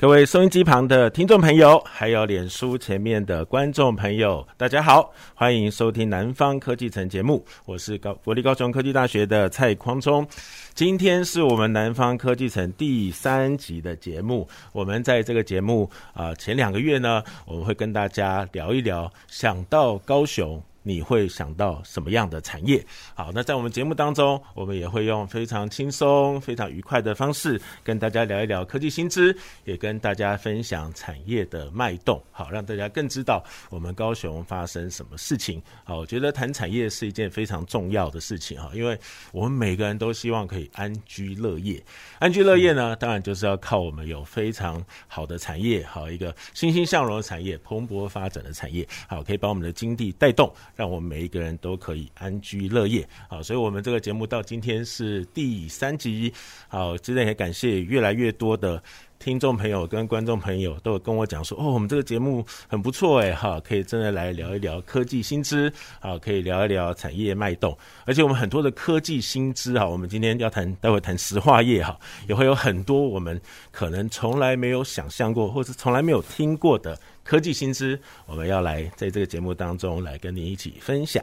各位收音机旁的听众朋友，还有脸书前面的观众朋友，大家好，欢迎收听《南方科技城》节目，我是高国立高雄科技大学的蔡匡忠。今天是我们《南方科技城》第三集的节目。我们在这个节目啊、前两个月呢，我们会跟大家聊一聊，想到高雄。你会想到什么样的产业？好，那在我们节目当中，我们也会用非常轻松、非常愉快的方式跟大家聊一聊科技新知，也跟大家分享产业的脉动，好，让大家更知道我们高雄发生什么事情。好，我觉得谈产业是一件非常重要的事情哈，因为我们每个人都希望可以安居乐业。安居乐业呢，当然就是要靠我们有非常好的产业，好一个欣欣向荣的产业、蓬勃发展的产业，好，可以把我们的经济带动。让我们每一个人都可以安居乐业，好，所以我们这个节目到今天是第三集，好，真的也感谢越来越多的听众朋友跟观众朋友都有跟我讲说，哦，我们这个节目很不错哎，哈，可以真的来聊一聊科技新知，啊，可以聊一聊产业脉动，而且我们很多的科技新知哈，我们今天要谈，待会谈石化业哈，也会有很多我们可能从来没有想象过，或是从来没有听过的。科技新知，我们要来在这个节目当中来跟您一起分享。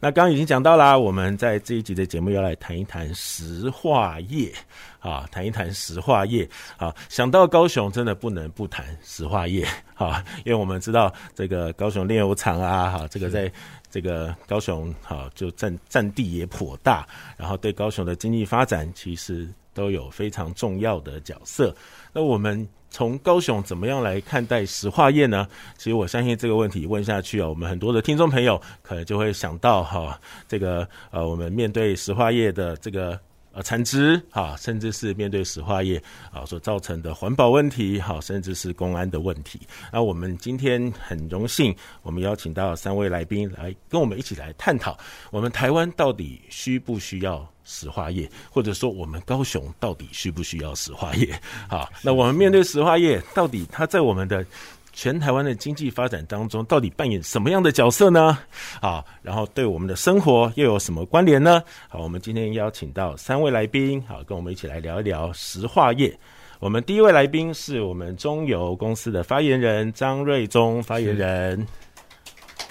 那刚刚已经讲到啦，我们在这一集的节目要来谈一谈石化业啊，谈一谈石化业啊。想到高雄，真的不能不谈石化业啊，因为我们知道这个高雄炼油厂啊，哈，这个在这个高雄哈就占占地也颇大，然后对高雄的经济发展其实都有非常重要的角色。那我们。从高雄怎么样来看待石化业呢？其实我相信这个问题问下去啊，我们很多的听众朋友可能就会想到哈，这个呃，我们面对石化业的这个呃产值哈，甚至是面对石化业啊所造成的环保问题哈，甚至是公安的问题。那我们今天很荣幸，我们邀请到三位来宾来跟我们一起来探讨，我们台湾到底需不需要石化业，或者说我们高雄到底需不需要石化业？好，那我们面对石化业，到底它在我们的全台湾的经济发展当中，到底扮演什么样的角色呢？好，然后对我们的生活又有什么关联呢？好，我们今天邀请到三位来宾，好，跟我们一起来聊一聊石化业。我们第一位来宾是我们中油公司的发言人张瑞忠发言人。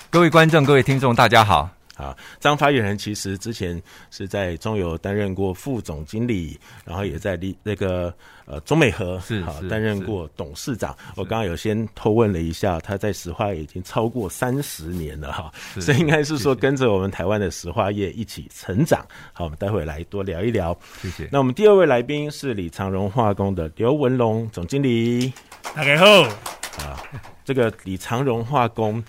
各位观众、各位听众，大家好。啊，张发言人其实之前是在中油担任过副总经理，然后也在那个呃中美和是好担任过董事长。我刚刚有先偷问了一下，他在石化已经超过三十年了哈，所以应该是说跟着我们台湾的石化业一起成长。好，我们待会来多聊一聊。谢谢。那我们第二位来宾是李长荣化工的刘文龙总经理。大家好。啊，这个李长荣化工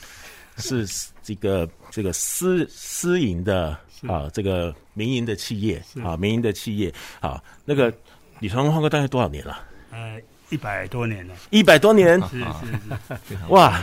是这个。这个私私营的啊，这个民营的企业啊，民营的企业啊，那个李长荣化工大概多少年了？呃，一百多年了。一百多年，是是是，哇。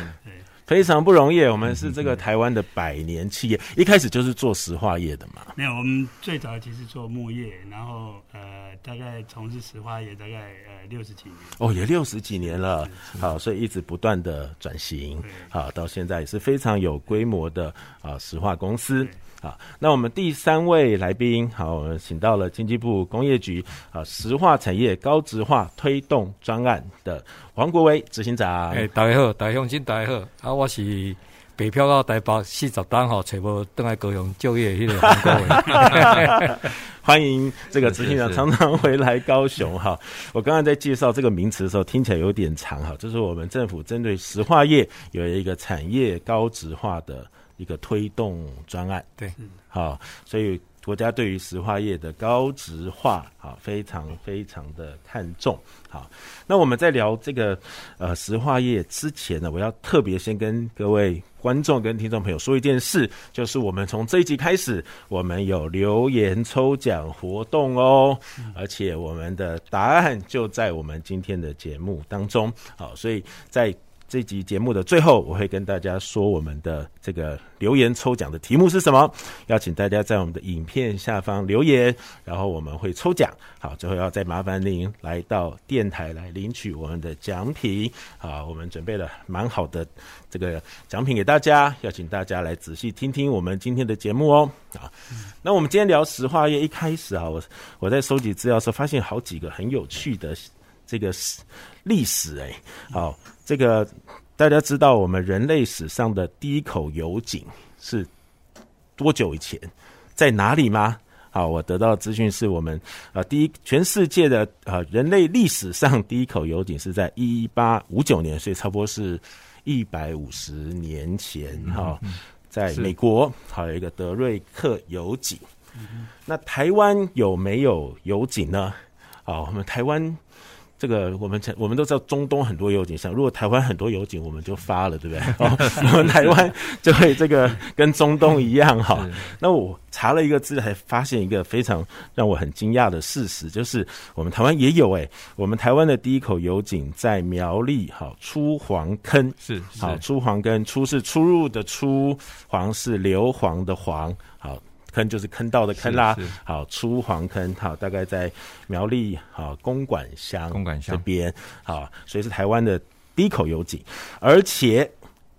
非常不容易，我们是这个台湾的百年企业，嗯，一开始就是做石化业的嘛。没有，我们最早其实做木业，然后呃，大概从事石化业大概呃六十几年。哦，也六十几年了，好，所以一直不断的转型，好，到现在也是非常有规模的啊石化公司。好，那我们第三位来宾，好，我们请到了经济部工业局啊石化产业高值化推动专案的黄国维执行长。哎，大家好，大家好，大家好，啊，我是北漂到台北四十单哈，全部登来高雄就业，那个黄国维。欢迎这个执行长常常回来高雄哈。我刚刚在介绍这个名词的时候，听起来有点长哈，这是我们政府针对石化业有一个产业高值化的。一个推动专案，对，好，所以国家对于石化业的高值化，啊，非常非常的看重。好，那我们在聊这个呃石化业之前呢，我要特别先跟各位观众跟听众朋友说一件事，就是我们从这一集开始，我们有留言抽奖活动哦，而且我们的答案就在我们今天的节目当中。好，所以在这集节目的最后，我会跟大家说我们的这个留言抽奖的题目是什么，邀请大家在我们的影片下方留言，然后我们会抽奖。好，最后要再麻烦您来到电台来领取我们的奖品。好，我们准备了蛮好的这个奖品给大家，邀请大家来仔细听听我们今天的节目哦。啊，那我们今天聊石化业，一开始啊，我我在收集资料时候发现好几个很有趣的这个历史哎，好。这个大家知道，我们人类史上的第一口油井是多久以前，在哪里吗？好，我得到的资讯是我们啊，第一全世界的啊人类历史上第一口油井是在一八五九年，所以差不多是一百五十年前哈，在美国还有一个德瑞克油井。那台湾有没有油井呢？好，我们台湾。这个我们我们都知道中东很多油井，像如果台湾很多油井，我们就发了，对不对？哦，我们台湾就会这个跟中东一样哈。那我查了一个资料，还发现一个非常让我很惊讶的事实，就是我们台湾也有哎，我们台湾的第一口油井在苗栗，好，出黄坑是好，出黄坑，出是出入的出，黄是硫磺的黄，好。坑就是坑道的坑啦，好，出黄坑，好，大概在苗栗，好，公馆乡，公馆乡。这边，好，所以是台湾的第一口油井，而且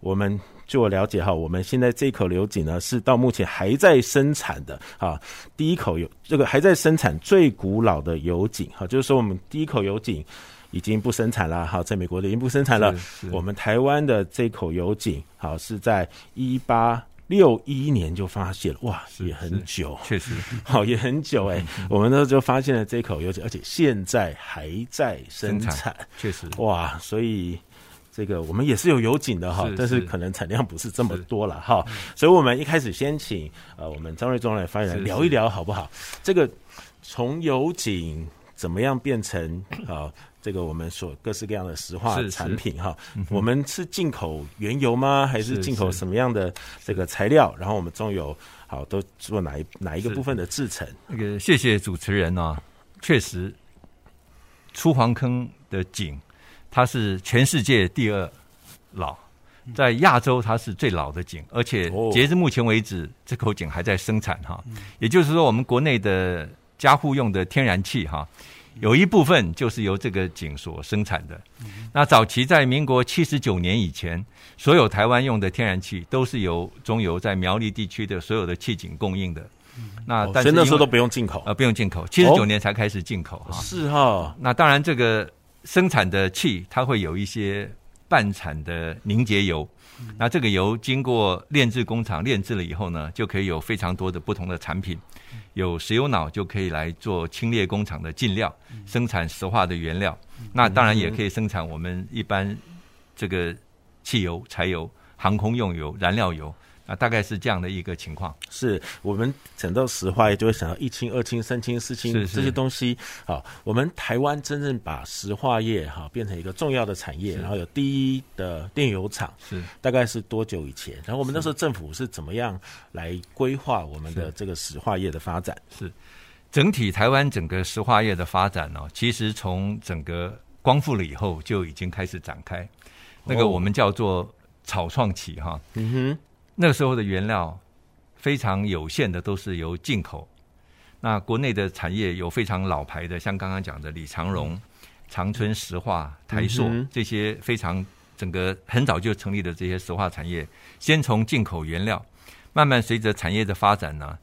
我们据我了解，哈，我们现在这口油井呢，是到目前还在生产的，啊，第一口油，这个还在生产最古老的油井，哈，就是说我们第一口油井已经不生产了，哈，在美国的已经不生产了，我们台湾的这口油井，好，是在一八。六一年就发现了，哇，也很久，确实，好，也很久哎、欸。我们那时候就发现了这口油井，而且现在还在生产，确实，哇，所以这个我们也是有油井的哈，但是可能产量不是这么多了哈。所以我们一开始先请呃我们张瑞忠来发言聊一聊好不好？这个从油井怎么样变成啊？这个我们所各式各样的石化产品哈，我们是进口原油吗？还是进口什么样的这个材料？然后我们中油好都做哪一哪一个部分的制成？那个谢谢主持人啊，确实，出黄坑的井它是全世界第二老，在亚洲它是最老的井，而且截至目前为止，这口井还在生产哈。也就是说，我们国内的家户用的天然气哈。有一部分就是由这个井所生产的。那早期在民国七十九年以前，所有台湾用的天然气都是由中油在苗栗地区的所有的气井供应的。那但是那时候都不用进口啊，不用进口。七十九年才开始进口哈。是哈。那当然，这个生产的气它会有一些半产的凝结油。那这个油经过炼制工厂炼制了以后呢，就可以有非常多的不同的产品。有石油脑就可以来做清列工厂的进料，生产石化的原料。那当然也可以生产我们一般这个汽油、柴油、航空用油、燃料油。啊，大概是这样的一个情况。是我们讲到石化业，就会想到一清、二清、三清、四清这些东西。好，我们台湾真正把石化业哈变成一个重要的产业，然后有第一的炼油厂，是大概是多久以前？然后我们那时候政府是怎么样来规划我们的这个石化业的发展？是，是整体台湾整个石化业的发展呢，其实从整个光复了以后就已经开始展开。那个我们叫做草创期哈。嗯哼。那个时候的原料非常有限的，都是由进口。那国内的产业有非常老牌的，像刚刚讲的李长荣、长春石化、台塑这些非常整个很早就成立的这些石化产业，先从进口原料，慢慢随着产业的发展呢，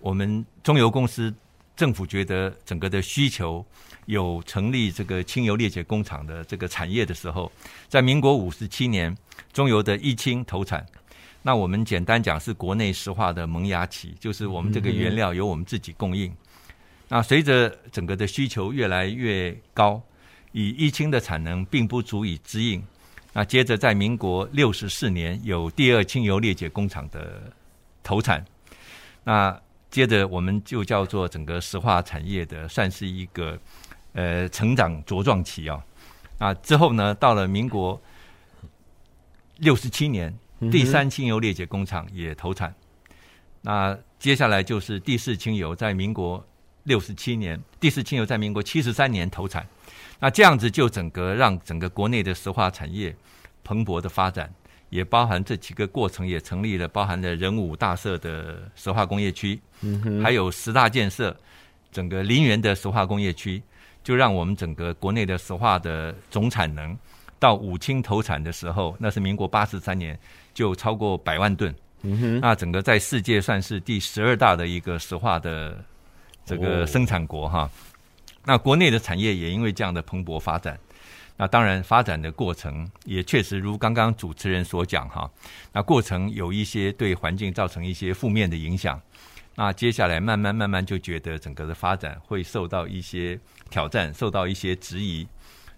我们中油公司政府觉得整个的需求有成立这个清油裂解工厂的这个产业的时候，在民国五十七年，中油的一清投产。那我们简单讲是国内石化的萌芽期，就是我们这个原料由我们自己供应。那随着整个的需求越来越高，以一氢的产能并不足以支应。那接着在民国六十四年有第二清油裂解工厂的投产。那接着我们就叫做整个石化产业的算是一个呃成长茁壮期啊。那之后呢，到了民国六十七年。第三清油裂解工厂也投产，那接下来就是第四清油，在民国六十七年，第四清油在民国七十三年投产，那这样子就整个让整个国内的石化产业蓬勃的发展，也包含这几个过程也成立了，包含了人武大社的石化工业区，嗯，还有十大建设，整个林园的石化工业区，就让我们整个国内的石化的总产能到五清投产的时候，那是民国八十三年，就超过百万吨，嗯哼，那整个在世界算是第十二大的一个石化的这个生产国哈。那国内的产业也因为这样的蓬勃发展，那当然发展的过程也确实如刚刚主持人所讲哈，那过程有一些对环境造成一些负面的影响，那接下来慢慢慢慢就觉得整个的发展会受到一些挑战，受到一些质疑，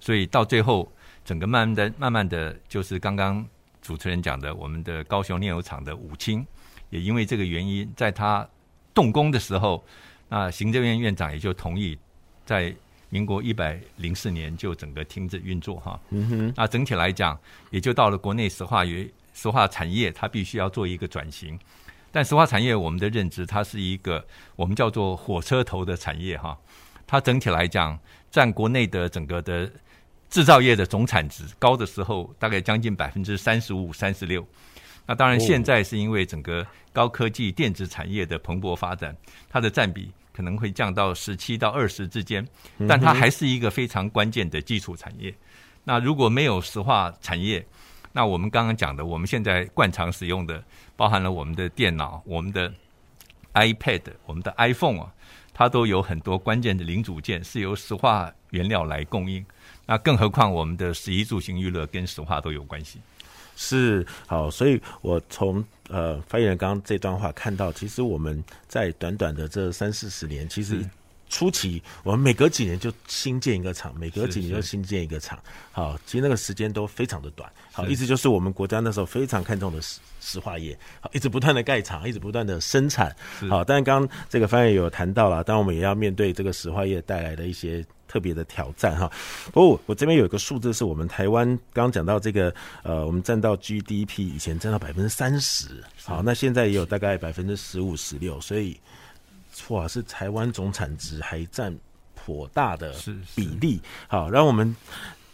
所以到最后整个慢慢的、慢慢的就是刚刚主持人讲的，我们的高雄炼油厂的武清也因为这个原因，在他动工的时候，那行政院院长也就同意。在民国一百零四年就整个停止运作哈，嗯哼，那整体来讲，也就到了国内石化与、石化产业，它必须要做一个转型。但石化产业，我们的认知，它是一个我们叫做火车头的产业哈。它整体来讲，占国内的整个的制造业的总产值高的时候，大概将近百分之三十五、三十六。那当然，现在是因为整个高科技电子产业的蓬勃发展，它的占比。可能会降到十七到二十之间，但它还是一个非常关键的基础产业。那如果没有石化产业，那我们刚刚讲的，我们现在惯常使用的，包含了我们的电脑、我们的 iPad、我们的 iPhone 啊，它都有很多关键的零组件是由石化原料来供应。那更何况我们的食衣住行娱乐跟石化都有关系。是好，所以我从呃发言人刚刚这段话看到，其实我们在短短的这三四十年，其实初期我们每隔几年就新建一个厂，每隔几年就新建一个厂。好，其实那个时间都非常的短。好，意思就是我们国家那时候非常看重的石石化业，好，一直不断的盖厂，一直不断的生产。好，但是刚刚这个发言有谈到了，但我们也要面对这个石化业带来的一些。特别的挑战哈，不过我这边有一个数字，是我们台湾刚刚讲到这个呃，我们占到 GDP 以前占到百分之三十，好，那现在也有大概百分之十五、十六，所以哇，是台湾总产值还占颇大的比例。好，然后我们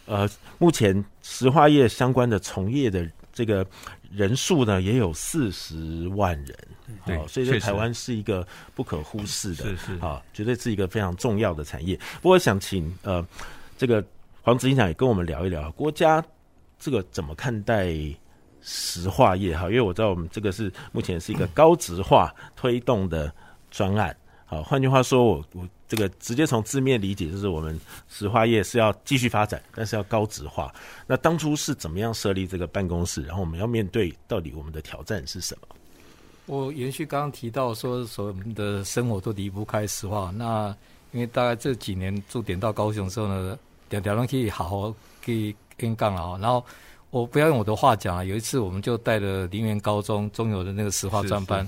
呃，目前石化业相关的从业的这个人数呢，也有四十万人。对，所以说台湾是一个不可忽视的，是是啊，绝对是一个非常重要的产业。不过，想请呃，这个黄执行长也跟我们聊一聊，国家这个怎么看待石化业？哈，因为我知道我们这个是目前是一个高值化推动的专案。好，换句话说，我我这个直接从字面理解，就是我们石化业是要继续发展，但是要高质化。那当初是怎么样设立这个办公室？然后我们要面对到底我们的挑战是什么？我延续刚刚提到说，所有的生活都离不开石化。那因为大概这几年驻点到高雄之后呢，两条龙可以好好给跟杠了啊。然后我不要用我的话讲啊，有一次我们就带了林园高中中游的那个石化专班，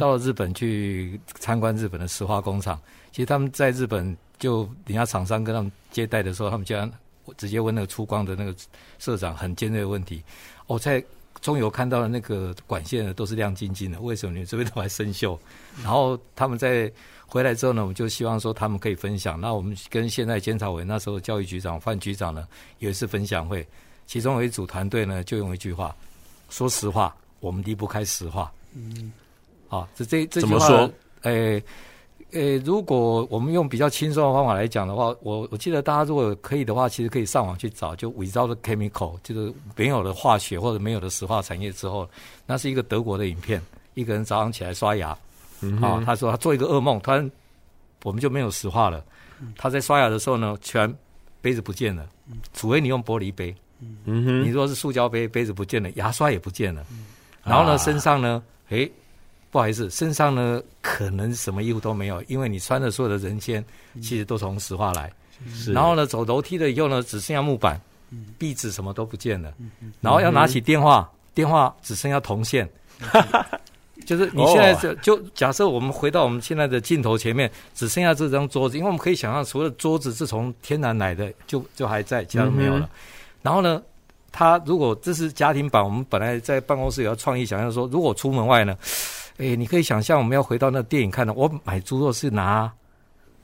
到了日本去参观日本的石化工厂。其实他们在日本就人家厂商跟他们接待的时候，他们竟然直接问那个出光的那个社长很尖锐的问题。我在。中油看到的那个管线呢，都是亮晶晶的，为什么你这边都还生锈？然后他们在回来之后呢，我们就希望说他们可以分享。那我们跟现在监察委那时候教育局长范局长呢，有一次分享会，其中有一组团队呢，就用一句话：说实话，我们离不开石化。嗯，好，这这这句话，诶。欸呃，如果我们用比较轻松的方法来讲的话，我我记得大家如果可以的话，其实可以上网去找，就 without chemical，就是没有了化学或者没有了石化产业之后，那是一个德国的影片，一个人早上起来刷牙，嗯、啊，他说他做一个噩梦，突然我们就没有石化了。他在刷牙的时候呢，全杯子不见了，除非你用玻璃杯，嗯哼，你说是塑胶杯，杯子不见了，牙刷也不见了，然后呢，身上呢，诶。不好意思，身上呢可能什么衣服都没有，因为你穿的所有的人间其实都从石化来。是。然后呢，走楼梯了以后呢，只剩下木板，壁纸什么都不见了。然后要拿起电话，电话只剩下铜线。就是你现在就就假设我们回到我们现在的镜头前面，只剩下这张桌子，因为我们可以想象，除了桌子是从天然来的，就就还在，其他都没有了。然后呢，他如果这是家庭版，我们本来在办公室有要创意想象说，如果出门外呢？哎，你可以想象，我们要回到那电影看的，我买猪肉是拿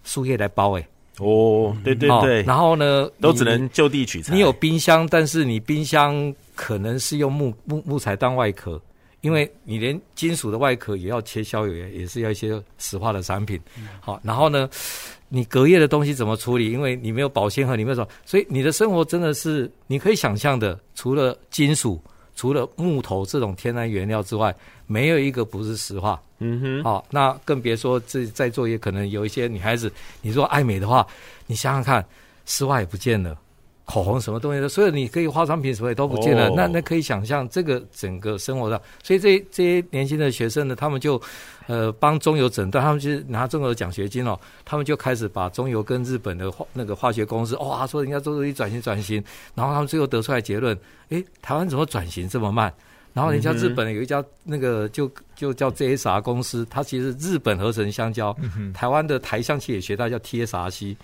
树叶来包，哎，哦，对对对。然后呢，都只能就地取材。你有冰箱，但是你冰箱可能是用木木木材当外壳，因为你连金属的外壳也要切削，也也是要一些石化的产品。好，然后呢，你隔夜的东西怎么处理？因为你没有保鲜盒，你没有什么，所以你的生活真的是你可以想象的，除了金属。除了木头这种天然原料之外，没有一个不是石化。嗯哼，好、哦，那更别说这在座也可能有一些女孩子，你说爱美的话，你想想看，石化也不见了。口红什么东西的，所以你可以化妆品什么也都不见了。Oh. 那那可以想象这个整个生活上，所以这这些年轻的学生呢，他们就呃帮中油诊断，他们就拿中油奖学金哦，他们就开始把中油跟日本的化那个化学公司哇、哦、说人家做一转型转型，然后他们最后得出来结论，诶，台湾怎么转型这么慢？然后人家日本有一家那个就就叫 JSR 公司，它其实日本合成香蕉，台湾的台橡企业也学到叫 TSRC。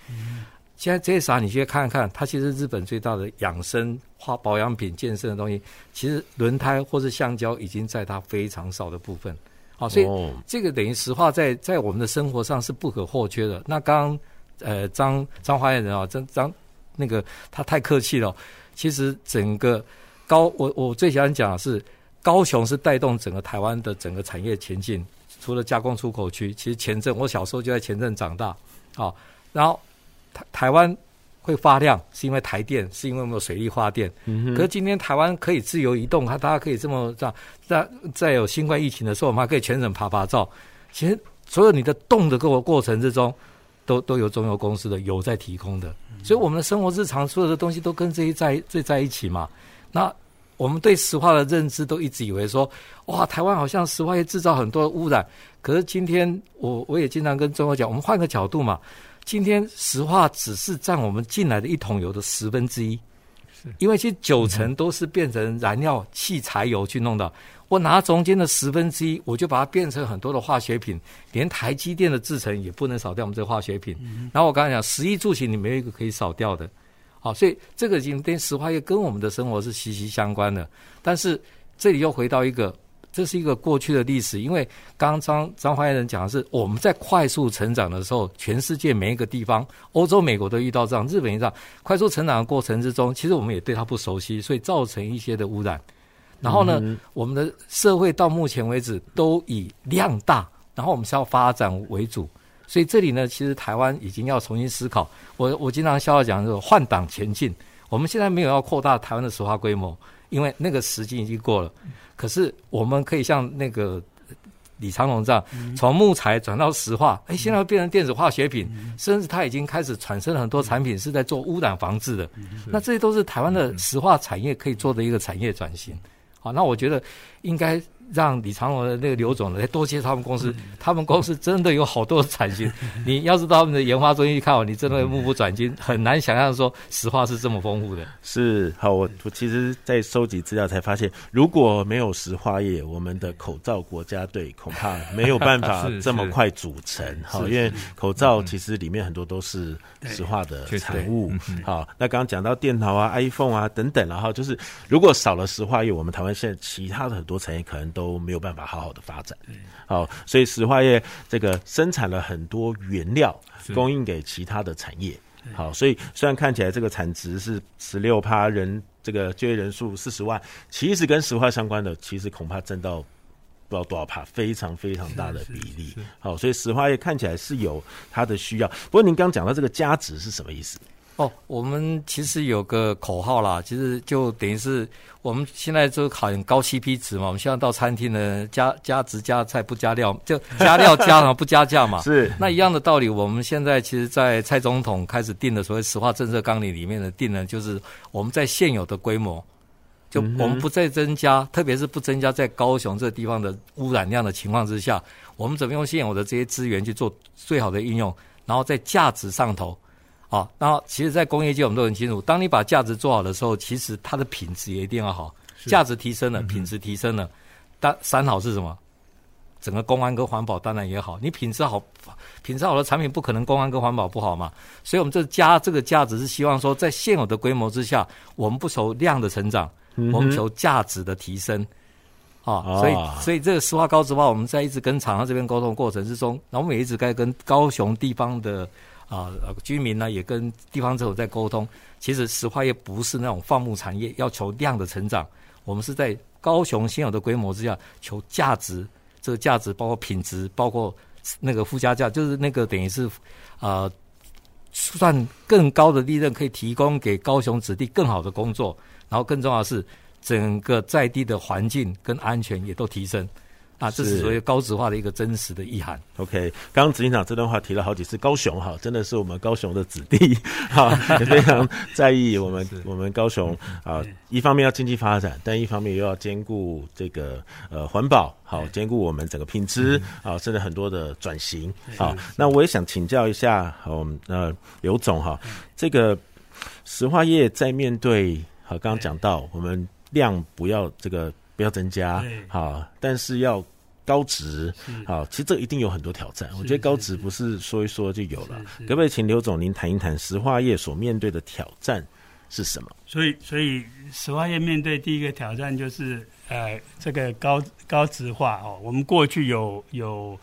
现在这些啥，你去看看，它其实日本最大的养生、化保养品、健身的东西，其实轮胎或是橡胶已经在它非常少的部分。好，所以这个等于石化在在我们的生活上是不可或缺的。那刚刚呃张张发言人啊，张张那个他太客气了。其实整个高我我最喜欢讲的是高雄是带动整个台湾的整个产业前进。除了加工出口区，其实前镇我小时候就在前镇长大啊，然后。台台湾会发亮，是因为台电，是因为我们有水力发电。嗯、可是今天台湾可以自由移动，它大家可以这么这样。在在有新冠疫情的时候，我们还可以全省爬爬照。其实所有你的动的过过程之中，都都有中油公司的油在提供的。所以我们的生活日常所有的东西都跟这些在这在一起嘛。那我们对石化的认知都一直以为说，哇，台湾好像石化业制造很多的污染。可是今天我我也经常跟中国讲，我们换个角度嘛。今天石化只是占我们进来的一桶油的十分之一，是因为其实九成都是变成燃料汽柴油去弄的。我拿中间的十分之一，我就把它变成很多的化学品，连台积电的制程也不能少掉我们这个化学品。然后我刚才讲，十一住行你没有一个可以少掉的，好，所以这个已经跟石化业跟我们的生活是息息相关的。但是这里又回到一个。这是一个过去的历史，因为刚刚张张发言人讲的是我们在快速成长的时候，全世界每一个地方，欧洲、美国都遇到这样，日本也这样。快速成长的过程之中，其实我们也对它不熟悉，所以造成一些的污染。然后呢，嗯、我们的社会到目前为止都以量大，然后我们是要发展为主，所以这里呢，其实台湾已经要重新思考。我我经常笑话讲就是换挡前进，我们现在没有要扩大台湾的石化规模，因为那个时机已经过了。可是我们可以像那个李长龙这样，从木材转到石化，哎，现在变成电子化学品，甚至它已经开始产生了很多产品是在做污染防治的。那这些都是台湾的石化产业可以做的一个产业转型。好，那我觉得应该。让李长龙的那个刘总来多接他们公司，他们公司真的有好多的产型。你要是到他们的研发中心去看哦，你真的会目不转睛，很难想象说石化是这么丰富的。是，好，我我其实，在收集资料才发现，如果没有石化业，我们的口罩国家队恐怕没有办法 这么快组成。好，因为口罩其实里面很多都是石化的产物。好，那刚刚讲到电脑啊、iPhone 啊等等，然后就是如果少了石化业，我们台湾现在其他的很多产业可能。都没有办法好好的发展，好，所以石化业这个生产了很多原料，供应给其他的产业，好，所以虽然看起来这个产值是十六趴，人这个就业人数四十万，其实跟石化相关的，其实恐怕占到不知道多少趴，非常非常大的比例，好，所以石化业看起来是有它的需要。不过您刚讲到这个价值是什么意思？哦，我们其实有个口号啦，其实就等于是我们现在就考验高 CP 值嘛。我们希望到餐厅呢，加加值加菜不加料，就加料加上不加价嘛。是。那一样的道理，我们现在其实，在蔡总统开始定的所谓石化政策纲领里面的定呢，就是我们在现有的规模，就我们不再增加，嗯、特别是不增加在高雄这个地方的污染量的情况之下，我们怎么用现有的这些资源去做最好的应用，然后在价值上头。好，然后其实，在工业界我们都很清楚，当你把价值做好的时候，其实它的品质也一定要好。价值提升了，品质提升了，但三好是什么？整个公安跟环保当然也好。你品质好，品质好的产品不可能公安跟环保不好嘛。所以，我们这加这个价值是希望说，在现有的规模之下，我们不求量的成长，我们求价值的提升。啊，所以所以这个石化高值化，我们在一直跟厂商这边沟通的过程之中，然后我们也一直在跟高雄地方的。啊居民呢，也跟地方政府在沟通。其实石化业不是那种放牧产业，要求量的成长。我们是在高雄现有的规模之下求价值，这个价值包括品质，包括那个附加价，就是那个等于是啊、呃，算更高的利润可以提供给高雄子弟更好的工作，然后更重要的是整个在地的环境跟安全也都提升。啊，这是所谓高职化的一个真实的意涵。OK，刚刚执行长这段话提了好几次，高雄哈，真的是我们高雄的子弟 哈，也非常在意我们 我们高雄啊，一方面要经济发展，但一方面又要兼顾这个呃环保，好兼顾我们整个品质啊，甚至很多的转型。好，那我也想请教一下，我们呃刘总哈，这个石化业在面对好刚刚讲到，我们量不要这个。不要增加，好，但是要高值，好，其实这一定有很多挑战。我觉得高值不是说一说就有了。可不可以请刘总您谈一谈石化业所面对的挑战是什么？所以，所以石化业面对第一个挑战就是，呃，这个高高值化哦。我们过去有有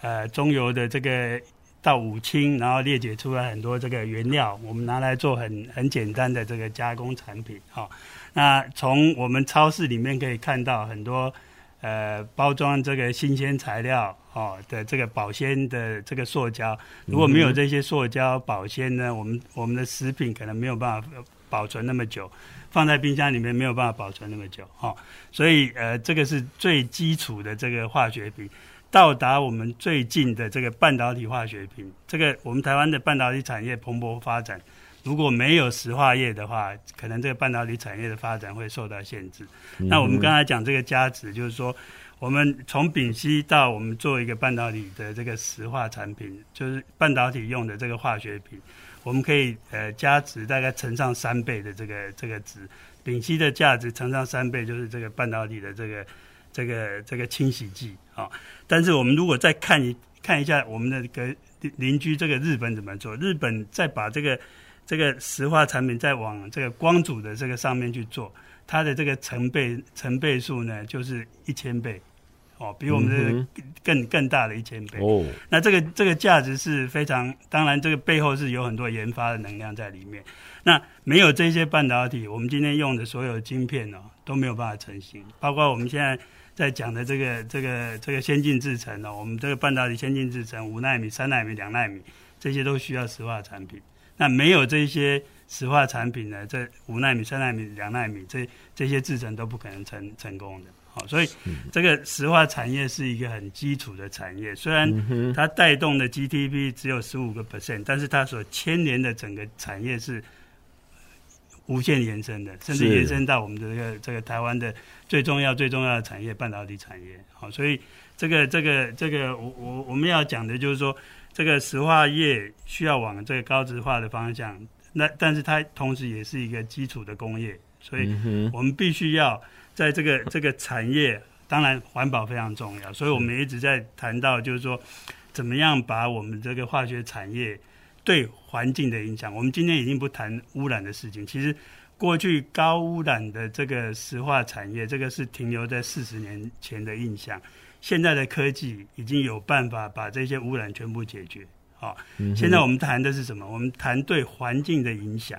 呃中游的这个到五清，然后裂解出来很多这个原料，我们拿来做很很简单的这个加工产品，哈。那从我们超市里面可以看到很多，呃，包装这个新鲜材料哦的这个保鲜的这个塑胶，如果没有这些塑胶保鲜呢，我们我们的食品可能没有办法保存那么久，放在冰箱里面没有办法保存那么久，哦，所以呃，这个是最基础的这个化学品，到达我们最近的这个半导体化学品，这个我们台湾的半导体产业蓬勃发展。如果没有石化业的话，可能这个半导体产业的发展会受到限制。嗯、那我们刚才讲这个价值，就是说，我们从丙烯到我们做一个半导体的这个石化产品，就是半导体用的这个化学品，我们可以呃加值大概乘上三倍的这个这个值。丙烯的价值乘上三倍，就是这个半导体的这个这个这个清洗剂啊。但是我们如果再看一看一下我们的个邻居这个日本怎么做，日本再把这个。这个石化产品再往这个光阻的这个上面去做，它的这个成倍成倍数呢，就是一千倍，哦，比我们这个更更大的一千倍。哦，那这个这个价值是非常，当然这个背后是有很多研发的能量在里面。那没有这些半导体，我们今天用的所有晶片哦都没有办法成型，包括我们现在在讲的这个这个这个先进制程哦，我们这个半导体先进制程五纳米、三纳米、两纳米，这些都需要石化产品。那没有这些石化产品呢？这五纳米、三纳米、两纳米，这这些制程都不可能成成功的。好，所以这个石化产业是一个很基础的产业，虽然它带动的 GDP 只有十五个 percent，但是它所牵连的整个产业是无限延伸的，甚至延伸到我们的这个这个台湾的最重要最重要的产业——半导体产业。好，所以这个这个这个，我我我们要讲的就是说。这个石化业需要往这个高质化的方向，那但是它同时也是一个基础的工业，所以我们必须要在这个这个产业，当然环保非常重要，所以我们一直在谈到，就是说怎么样把我们这个化学产业对环境的影响。我们今天已经不谈污染的事情，其实过去高污染的这个石化产业，这个是停留在四十年前的印象。现在的科技已经有办法把这些污染全部解决。好，现在我们谈的是什么？我们谈对环境的影响，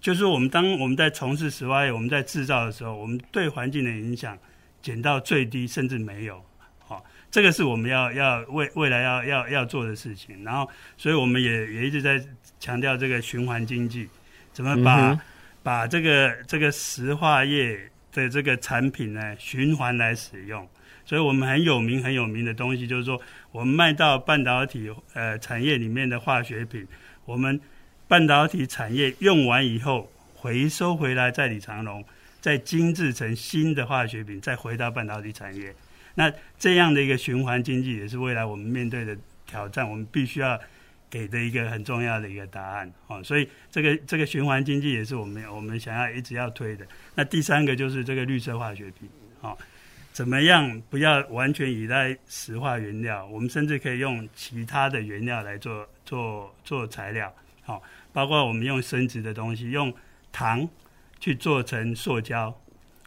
就是我们当我们在从事石化业，我们在制造的时候，我们对环境的影响减到最低，甚至没有。好，这个是我们要要未未来要要要做的事情。然后，所以我们也也一直在强调这个循环经济，怎么把把这个这个石化业的这个产品呢循环来使用。所以我们很有名很有名的东西，就是说，我们卖到半导体呃产业里面的化学品，我们半导体产业用完以后回收回来，在李长龙再精制成新的化学品，再回到半导体产业。那这样的一个循环经济，也是未来我们面对的挑战，我们必须要给的一个很重要的一个答案。哦，所以这个这个循环经济也是我们我们想要一直要推的。那第三个就是这个绿色化学品，哦。怎么样不要完全依赖石化原料？我们甚至可以用其他的原料来做做做材料，好，包括我们用生质的东西，用糖去做成塑胶，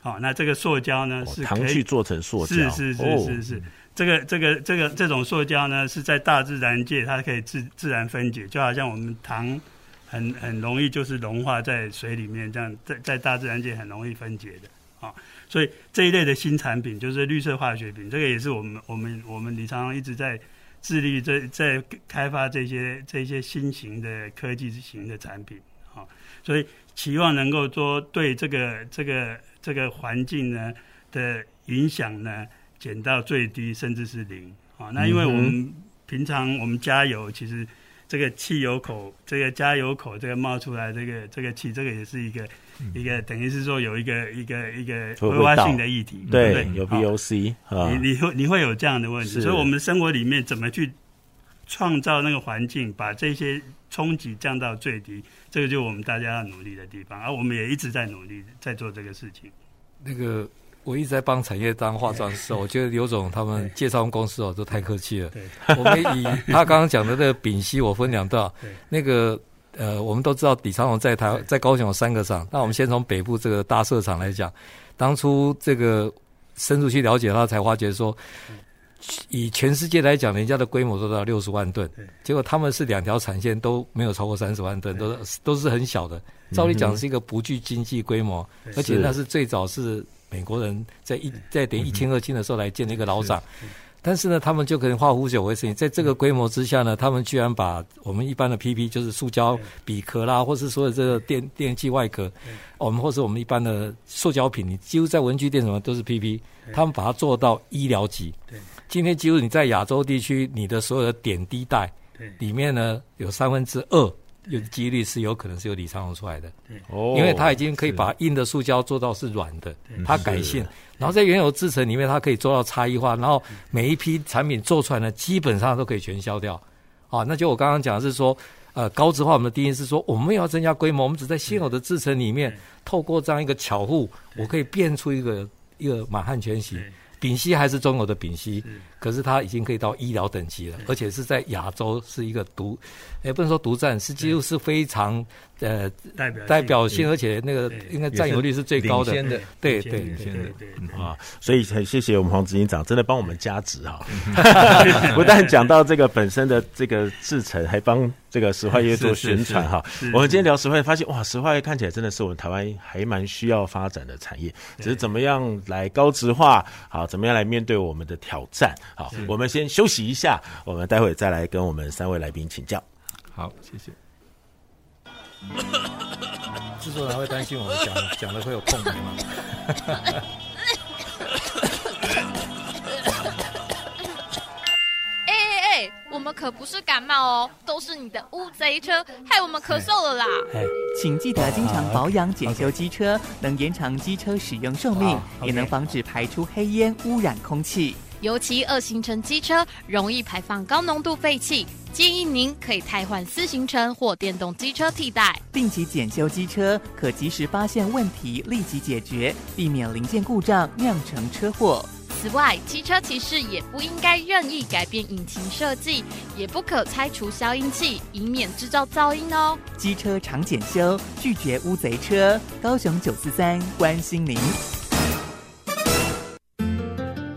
好，那这个塑胶呢是糖去做成塑胶，是是是是是，这个这个这个这种塑胶呢是在大自然界它可以自自然分解，就好像我们糖很很容易就是融化在水里面，这样在在大自然界很容易分解的啊。所以这一类的新产品就是绿色化学品，这个也是我们我们我们李常常一直在致力在在开发这些这些新型的科技型的产品啊，所以期望能够说对这个这个这个环境呢的影响呢减到最低，甚至是零啊。那因为我们平常我们加油其实。这个汽油口，这个加油口，这个冒出来这个这个气，这个也是一个、嗯、一个等于是说有一个一个一个挥发性的议题，对，对，有 VOC 啊，你你会你会有这样的问题，所以我们生活里面怎么去创造那个环境，把这些冲击降到最低，这个就是我们大家要努力的地方，而我们也一直在努力在做这个事情。那个。我一直在帮产业当化妆师，我觉得刘总他们介绍公司哦都太客气了。我们以 他刚刚讲的那个丙烯，我分两段。那个呃，我们都知道底长龙在台在高雄有三个厂，那我们先从北部这个大社厂来讲，当初这个深入去了解，他才发觉说，以全世界来讲，人家的规模都到六十万吨，结果他们是两条产线都没有超过三十万吨，都都是很小的。照理讲是一个不具经济规模，而且那是最早是。美国人在一在点一氢二清的时候来建了一个老厂，但是呢，他们就可能化腐朽为生。在这个规模之下呢，他们居然把我们一般的 PP，就是塑胶笔壳啦，或是所有这个电电器外壳，我们或是我们一般的塑胶品，你几乎在文具店什么都是 PP，他们把它做到医疗级。今天几乎你在亚洲地区，你的所有的点滴袋里面呢，有三分之二。有几率是有可能是由李昌龙出来的，哦，因为他已经可以把硬的塑胶做到是软的，他改性，然后在原有制成里面，它可以做到差异化，然后每一批产品做出来呢，基本上都可以全销掉。啊，那就我刚刚讲的是说，呃，高质化我们的定义是说，我们要增加规模，我们只在现有的制成里面，透过这样一个巧户，我可以变出一个一个满汉全席。丙烯还是中国的丙烯，可是它已经可以到医疗等级了，而且是在亚洲是一个独，也不能说独占，是几乎是非常呃代表代表性，而且那个应该占有率是最高的，的对对对对啊，所以很谢谢我们黄执行长，真的帮我们加值哈，不但讲到这个本身的这个制程，还帮。这个石化业做宣传哈，我们今天聊石化业，发现哇，石化业看起来真的是我们台湾还蛮需要发展的产业，只是怎么样来高质化，好，怎么样来面对我们的挑战，好，我们先休息一下，我们待会再来跟我们三位来宾请教。好，谢谢。制作人会担心我们讲讲的会有空白吗？我们可不是感冒哦，都是你的乌贼车害我们咳嗽了啦！请记得经常保养检修机车，能延长机车使用寿命，也能防止排出黑烟污染空气。尤其二行程机车容易排放高浓度废气，建议您可以汰换四行程或电动机车替代。定期检修机车，可及时发现问题，立即解决，避免零件故障酿成车祸。此外，机车骑士也不应该任意改变引擎设计，也不可拆除消音器，以免制造噪音哦。机车常检修，拒绝乌贼车。高雄九四三关心您。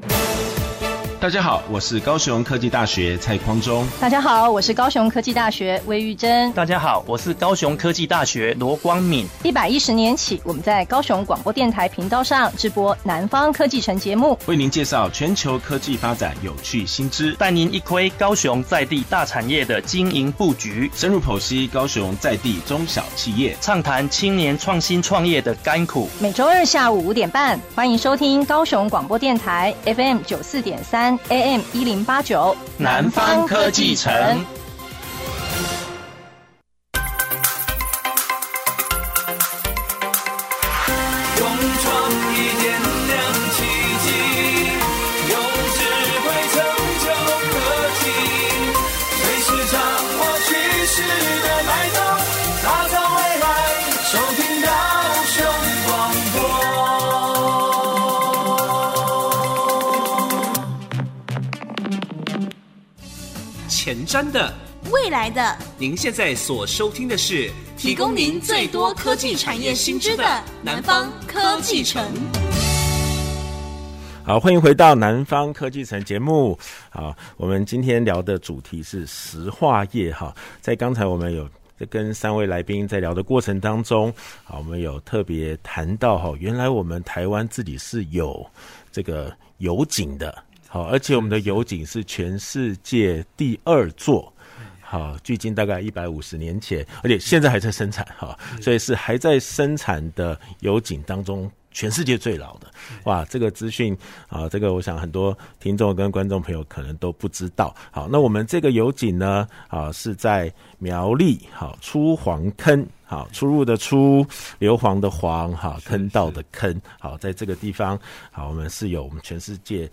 Thank you 大家好，我是高雄科技大学蔡匡忠。大家好，我是高雄科技大学魏玉珍。大家好，我是高雄科技大学罗光敏。一百一十年起，我们在高雄广播电台频道上直播《南方科技城》节目，为您介绍全球科技发展有趣新知，带您一窥高雄在地大产业的经营布局，深入剖析高雄在地中小企业，畅谈青年创新创业的甘苦。每周二下午五点半，欢迎收听高雄广播电台 FM 九四点三。AM 一零八九，南方科技城。前瞻的，未来的，您现在所收听的是提供您最多科技产业新知的南方科技城。好，欢迎回到南方科技城节目。好，我们今天聊的主题是石化业。哈，在刚才我们有在跟三位来宾在聊的过程当中，好，我们有特别谈到哈，原来我们台湾自己是有这个油井的。好，而且我们的油井是全世界第二座，好，距今大概一百五十年前，而且现在还在生产，哈，所以是还在生产的油井当中，全世界最老的。哇，这个资讯啊，这个我想很多听众跟观众朋友可能都不知道。好，那我们这个油井呢，啊，是在苗栗，好，出黄坑，好，出入的出，硫磺的磺，哈，坑道的坑，好，在这个地方，好，我们是有我们全世界。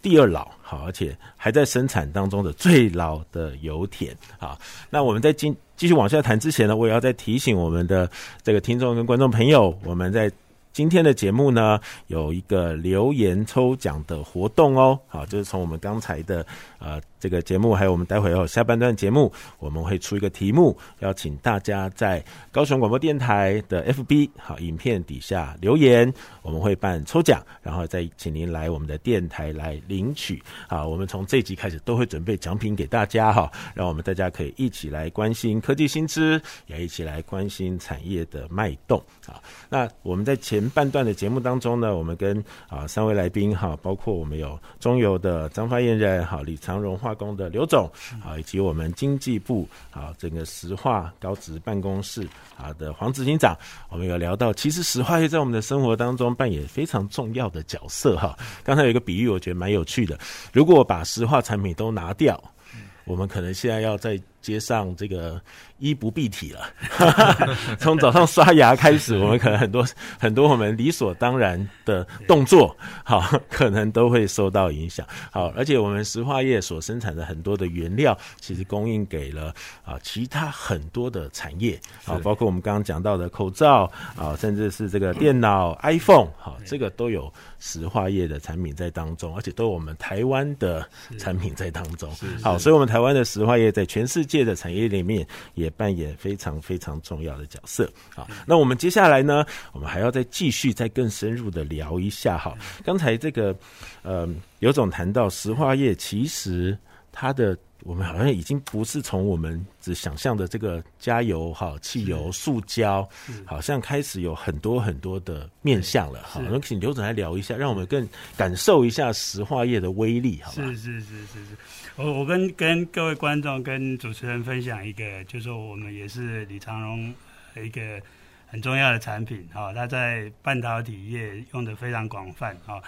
第二老好，而且还在生产当中的最老的油田啊。那我们在今继续往下谈之前呢，我也要再提醒我们的这个听众跟观众朋友，我们在今天的节目呢，有一个留言抽奖的活动哦。好，就是从我们刚才的呃。这个节目还有我们待会儿下半段节目，我们会出一个题目，邀请大家在高雄广播电台的 FB 好影片底下留言，我们会办抽奖，然后再请您来我们的电台来领取。好，我们从这集开始都会准备奖品给大家哈，让我们大家可以一起来关心科技新知，也一起来关心产业的脉动啊。那我们在前半段的节目当中呢，我们跟啊三位来宾哈，包括我们有中油的张发言人哈，李长荣化工的刘总啊，以及我们经济部啊，整个石化高职办公室啊的黄执行长，我们有聊到，其实石化业在我们的生活当中扮演非常重要的角色哈。刚才有一个比喻，我觉得蛮有趣的，如果把石化产品都拿掉，我们可能现在要在街上这个。衣不蔽体了，从早上刷牙开始，我们可能很多很多我们理所当然的动作，好，可能都会受到影响。好，而且我们石化业所生产的很多的原料，其实供应给了啊其他很多的产业，好，包括我们刚刚讲到的口罩啊，甚至是这个电脑 iPhone，好，这个都有石化业的产品在当中，而且都有我们台湾的产品在当中。好，所以我们台湾的石化业在全世界的产业里面也。扮演非常非常重要的角色。好，那我们接下来呢，我们还要再继续再更深入的聊一下。哈，刚才这个呃，刘总谈到石化业，其实它的我们好像已经不是从我们只想象的这个加油、哈汽油、塑胶，好像开始有很多很多的面向了。好，那请刘总来聊一下，让我们更感受一下石化业的威力，好吧？是是是是是。我我跟跟各位观众跟主持人分享一个，就是说我们也是李长荣一个很重要的产品哈，它在半导体业用的非常广泛哈，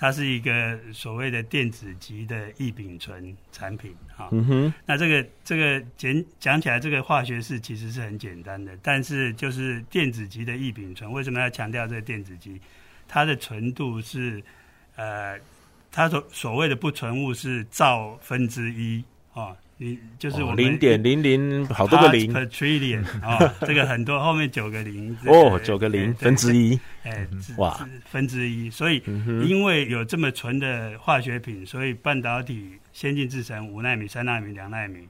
它是一个所谓的电子级的异丙醇产品哈。嗯哼。那这个这个简讲起来，这个化学式其实是很简单的，但是就是电子级的异丙醇，为什么要强调这个电子级？它的纯度是呃。它所所谓的不纯物是兆分之一啊。你就是我零点零零好多个零 trillion 啊，这个很多后面九个零哦，九个零分之一，哎，哇，分之一，所以因为有这么纯的化学品，所以半导体先进制程五纳米、三纳米、两纳米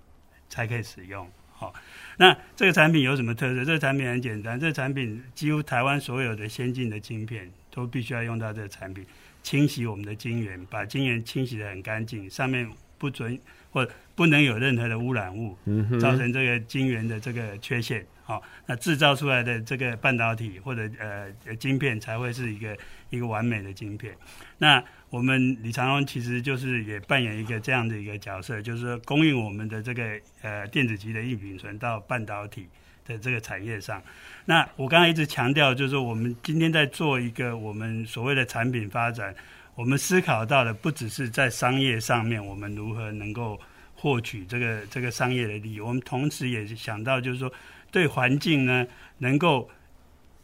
才可以使用。好，那这个产品有什么特色？这个产品很简单，这个产品几乎台湾所有的先进的晶片都必须要用到这个产品，清洗我们的晶圆，把晶圆清洗的很干净，上面不准。或不能有任何的污染物，造成这个晶圆的这个缺陷。好、哦，那制造出来的这个半导体或者呃晶片才会是一个一个完美的晶片。那我们李长龙其实就是也扮演一个这样的一个角色，就是说供应我们的这个呃电子级的异丙醇到半导体的这个产业上。那我刚才一直强调，就是说我们今天在做一个我们所谓的产品发展。我们思考到的不只是在商业上面，我们如何能够获取这个这个商业的利益，我们同时也想到，就是说对环境呢，能够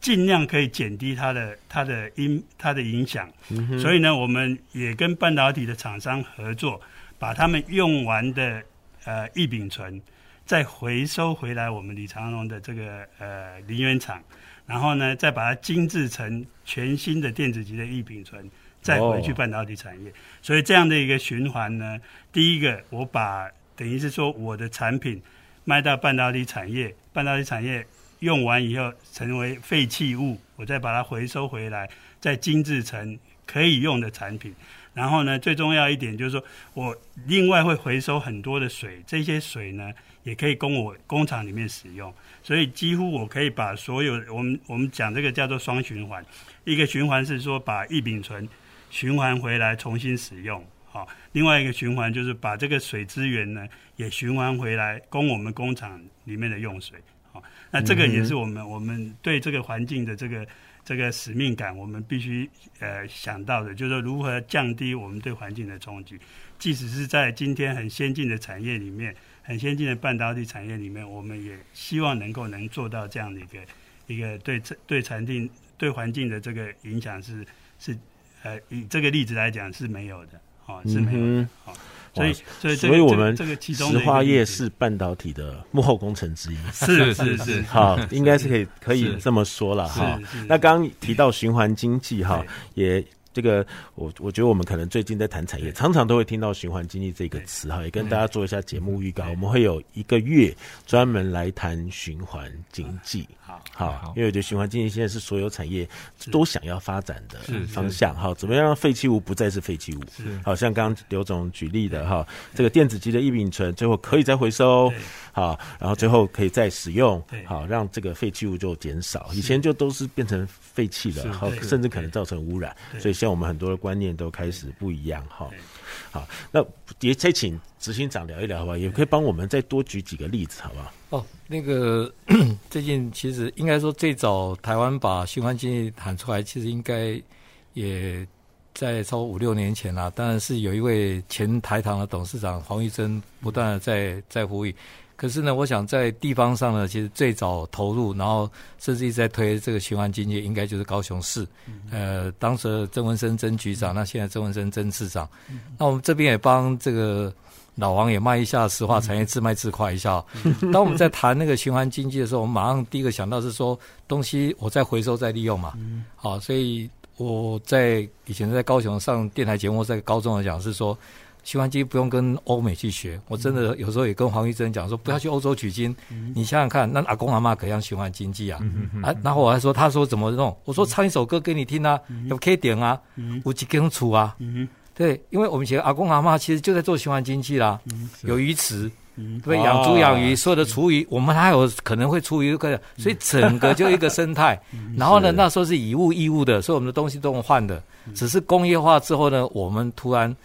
尽量可以减低它的它的因它的影响。嗯。所以呢，我们也跟半导体的厂商合作，把他们用完的呃异丙醇再回收回来，我们李长龙的这个呃林园厂，然后呢，再把它精制成全新的电子级的异丙醇。再回去半导体产业，所以这样的一个循环呢，第一个我把等于是说我的产品卖到半导体产业，半导体产业用完以后成为废弃物，我再把它回收回来，再精制成可以用的产品。然后呢，最重要一点就是说我另外会回收很多的水，这些水呢也可以供我工厂里面使用。所以几乎我可以把所有我们我们讲这个叫做双循环，一个循环是说把异丙醇。循环回来重新使用，好。另外一个循环就是把这个水资源呢也循环回来，供我们工厂里面的用水，好。那这个也是我们我们对这个环境的这个这个使命感，我们必须呃想到的，就是如何降低我们对环境的冲击。即使是在今天很先进的产业里面，很先进的半导体产业里面，我们也希望能够能做到这样的一个一个对对环境对环境的这个影响是是。呃，以这个例子来讲是没有的，哦，是没有的，哦，所以，所以，所以我们这个其中石化业是半导体的幕后工程之一，是 是是，好，应该是可以可以这么说了哈。那刚刚提到循环经济哈，也。这个我我觉得我们可能最近在谈产业，常常都会听到循环经济这个词哈，也跟大家做一下节目预告。我们会有一个月专门来谈循环经济，好，好，因为我觉得循环经济现在是所有产业都想要发展的方向。好，怎么样让废弃物不再是废弃物？好像刚刚刘总举例的哈，这个电子级的异丙醇最后可以再回收，好，然后最后可以再使用，好，让这个废弃物就减少。以前就都是变成废弃的，好，甚至可能造成污染，所以现在我们很多的观念都开始不一样哈，好，那也再请执行长聊一聊好不好？也可以帮我们再多举几个例子好不好？哦，那个 最近其实应该说最早台湾把循环经济喊出来，其实应该也在超过五六年前啦。当然是有一位前台糖的董事长黄玉珍不断的在在呼吁。可是呢，我想在地方上呢，其实最早投入，然后甚至一直在推这个循环经济，应该就是高雄市。呃，当时的曾文生曾局长，那现在曾文生曾市长。那我们这边也帮这个老王也卖一下石化产业，自卖自夸一下。当我们在谈那个循环经济的时候，我们马上第一个想到是说，东西我再回收再利用嘛。好，所以我在以前在高雄上电台节目，在高中来讲是说。循环经济不用跟欧美去学，我真的有时候也跟黄玉珍讲说，不要去欧洲取经。嗯、你想想看，那阿公阿妈可样循环经济啊？啊，然后我还说，他说怎么弄？我说唱一首歌给你听啊，有 K 点啊，有几根杵啊、嗯。对，因为我们以前阿公阿妈其实就在做循环经济啦，嗯、有鱼池，嗯、对，养猪养鱼，所有的厨余，我们还有可能会厨余，所以整个就一个生态。然后呢，那时候是以物易物的，所以我们的东西都用换的。只是工业化之后呢，我们突然。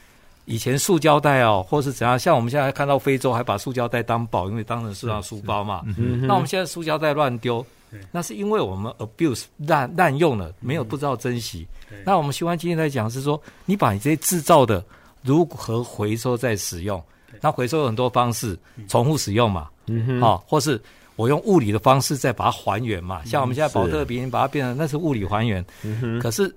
以前塑胶袋哦，或是怎样，像我们现在看到非洲还把塑胶袋当宝，因为当成是当书包嘛。那我们现在塑胶袋乱丢，那是因为我们 abuse 滥滥用了，没有不知道珍惜。那我们循环经济来讲是说，你把你这些制造的如何回收再使用？那回收有很多方式，重复使用嘛，好，或是我用物理的方式再把它还原嘛。像我们现在保特瓶把它变成那是物理还原，可是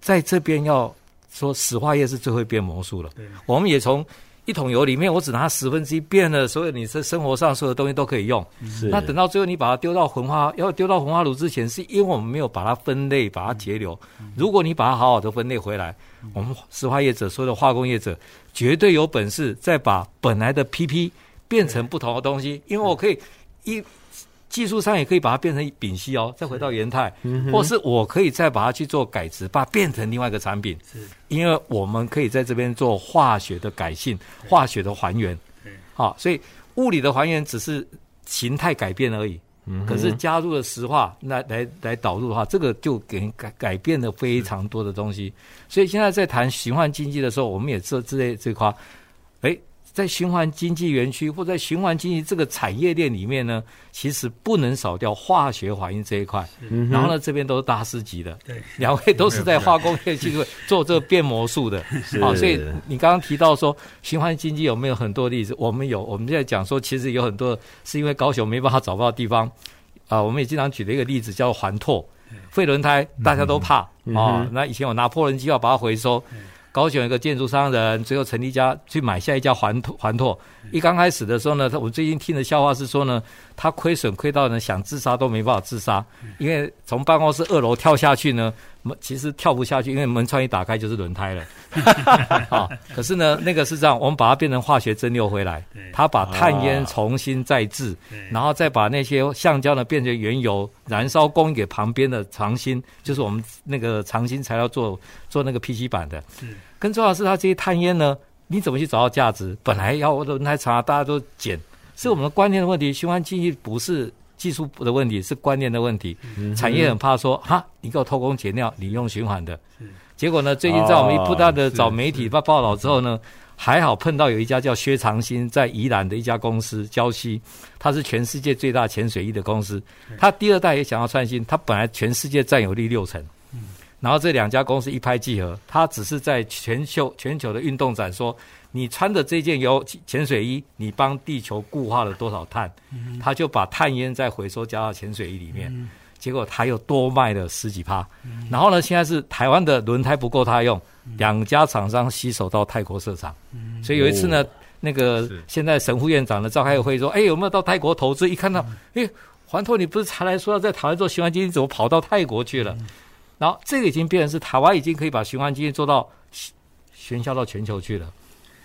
在这边要。说石化业是最会变魔术了。我们也从一桶油里面，我只拿十分之一变了，所有你是生活上所有的东西都可以用。是。那等到最后你把它丢到焚化，要丢到焚化炉之前，是因为我们没有把它分类，把它节流。如果你把它好好的分类回来，我们石化业者，所有的化工业者，绝对有本事再把本来的 PP 变成不同的东西，因为我可以一。技术上也可以把它变成丙烯哦，再回到元泰，嗯、或是我可以再把它去做改质，把它变成另外一个产品。是，因为我们可以在这边做化学的改性、化学的还原。好，所以物理的还原只是形态改变而已。嗯，可是加入了石化那来来导入的话，这个就给改改变了非常多的东西。所以现在在谈循环经济的时候，我们也这这类这块，哎。在循环经济园区或在循环经济这个产业链里面呢，其实不能少掉化学反应这一块。然后呢，这边都是大师级的，对，两位都是在化工业技术 做这个变魔术的。好，所以你刚刚提到说循环经济有没有很多例子？我们有，我们现在讲说，其实有很多是因为高雄没办法找不到地方。啊，我们也经常举了一个例子，叫环拓废轮胎，大家都怕啊。那以前有拿破仑计划把它回收。高雄一个建筑商人，最后成立一家去买下一家环拓环拓。一刚开始的时候呢，他我最近听的笑话是说呢，他亏损亏到呢想自杀都没办法自杀，因为从办公室二楼跳下去呢。门其实跳不下去，因为门窗一打开就是轮胎了。啊，可是呢，那个是这样，我们把它变成化学蒸馏回来，它把碳烟重新再制，然后再把那些橡胶呢变成原油，燃烧供应给旁边的长兴，就是我们那个长兴材料做做那个 PC 板的。更重要的是，它这些碳烟呢，你怎么去找到价值？本来要轮胎厂大家都减，是我们的观念的问题。循环经济不是。技术的问题是观念的问题，嗯、产业很怕说哈，你给我偷工减料，你用循环的，结果呢，最近在我们一不断的找媒体报报道之后呢，还好碰到有一家叫薛长兴在宜兰的一家公司，礁溪，它是全世界最大潜水衣的公司，它第二代也想要创新，它本来全世界占有率六成，然后这两家公司一拍即合，他只是在全球全球的运动展说。你穿的这件游潜水衣，你帮地球固化了多少碳？嗯、他就把碳烟再回收加到潜水衣里面，嗯、结果他又多卖了十几趴。嗯、然后呢，现在是台湾的轮胎不够他用，嗯、两家厂商携手到泰国设厂。嗯、所以有一次呢，哦、那个现在神副院长呢召开会说：“哎，有没有到泰国投资？”一看到，哎，环拓你不是才来说要在台湾做循环经济，怎么跑到泰国去了？嗯、然后这个已经变成是台湾已经可以把循环经济做到喧嚣到全球去了。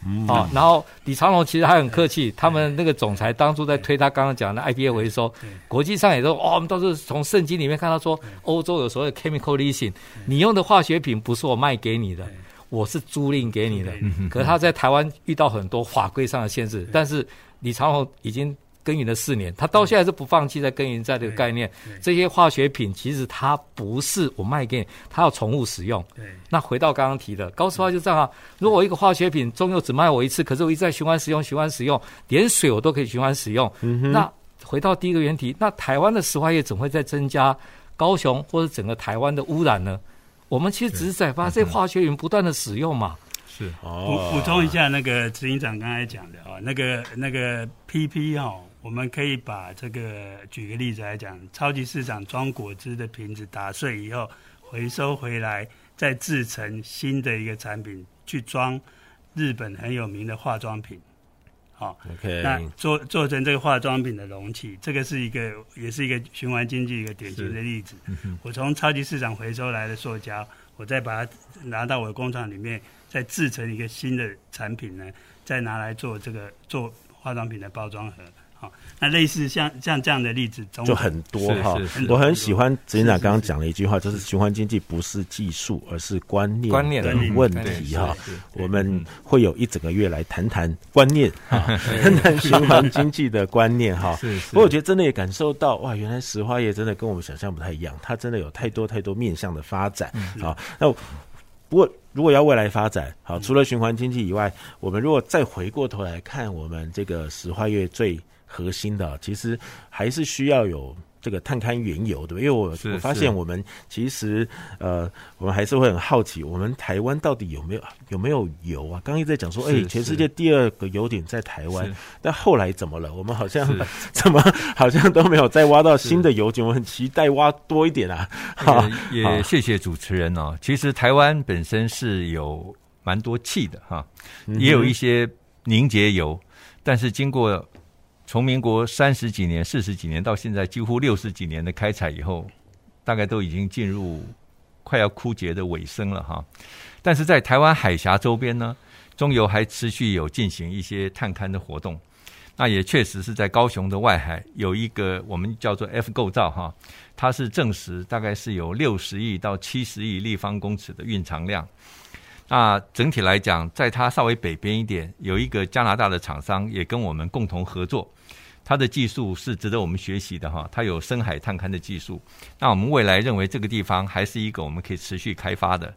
嗯、哦，然后李长龙其实还很客气，他们那个总裁当初在推他刚刚讲的 IPA 回收，国际上也都哦，我们都是从圣经里面看到说，欧洲有所谓 chemical leasing，你用的化学品不是我卖给你的，我是租赁给你的。可是他在台湾遇到很多法规上的限制，但是李长龙已经。耕耘了四年，他到现在是不放弃在耕耘在这个概念。这些化学品其实它不是我卖给你，它要重复使用。对，那回到刚刚提的高石化就这样啊。如果一个化学品中又只卖我一次，可是我一直在循环使用，循环使用，连水我都可以循环使用。嗯哼。那回到第一个原题，那台湾的石化业怎么会在增加高雄或者整个台湾的污染呢？我们其实只是在把这化学品不断的使用嘛。是。补补充一下那个执行长刚才讲的啊，那个那个 PP 哈。我们可以把这个举个例子来讲，超级市场装果汁的瓶子打碎以后，回收回来，再制成新的一个产品，去装日本很有名的化妆品。好，OK，那做做成这个化妆品的容器，这个是一个也是一个循环经济一个典型的例子。我从超级市场回收来的塑胶，我再把它拿到我的工厂里面，再制成一个新的产品呢，再拿来做这个做化妆品的包装盒。好，那类似像像这样的例子就很多哈。我很喜欢执行长刚刚讲了一句话，就是循环经济不是技术，而是观念观念的问题哈。我们会有一整个月来谈谈观念，谈谈循环经济的观念哈。不过我觉得真的也感受到哇，原来石化业真的跟我们想象不太一样，它真的有太多太多面向的发展啊。那不过如果要未来发展，好，除了循环经济以外，我们如果再回过头来看我们这个石化业最核心的其实还是需要有这个探勘原油，对不对？因为我我发现我们其实呃，我们还是会很好奇，我们台湾到底有没有有没有油啊？刚刚一直在讲说，哎，全世界第二个油点在台湾，但后来怎么了？我们好像 怎么好像都没有再挖到新的油井，我很期待挖多一点啊！好，也谢谢主持人哦。其实台湾本身是有蛮多气的哈，也有一些凝结油，但是经过。从民国三十几年、四十几年到现在几乎六十几年的开采以后，大概都已经进入快要枯竭的尾声了哈。但是在台湾海峡周边呢，中油还持续有进行一些探勘的活动。那也确实是在高雄的外海有一个我们叫做 F 构造哈，它是证实大概是有六十亿到七十亿立方公尺的蕴藏量。那整体来讲，在它稍微北边一点，有一个加拿大的厂商也跟我们共同合作。它的技术是值得我们学习的哈，它有深海探勘的技术。那我们未来认为这个地方还是一个我们可以持续开发的。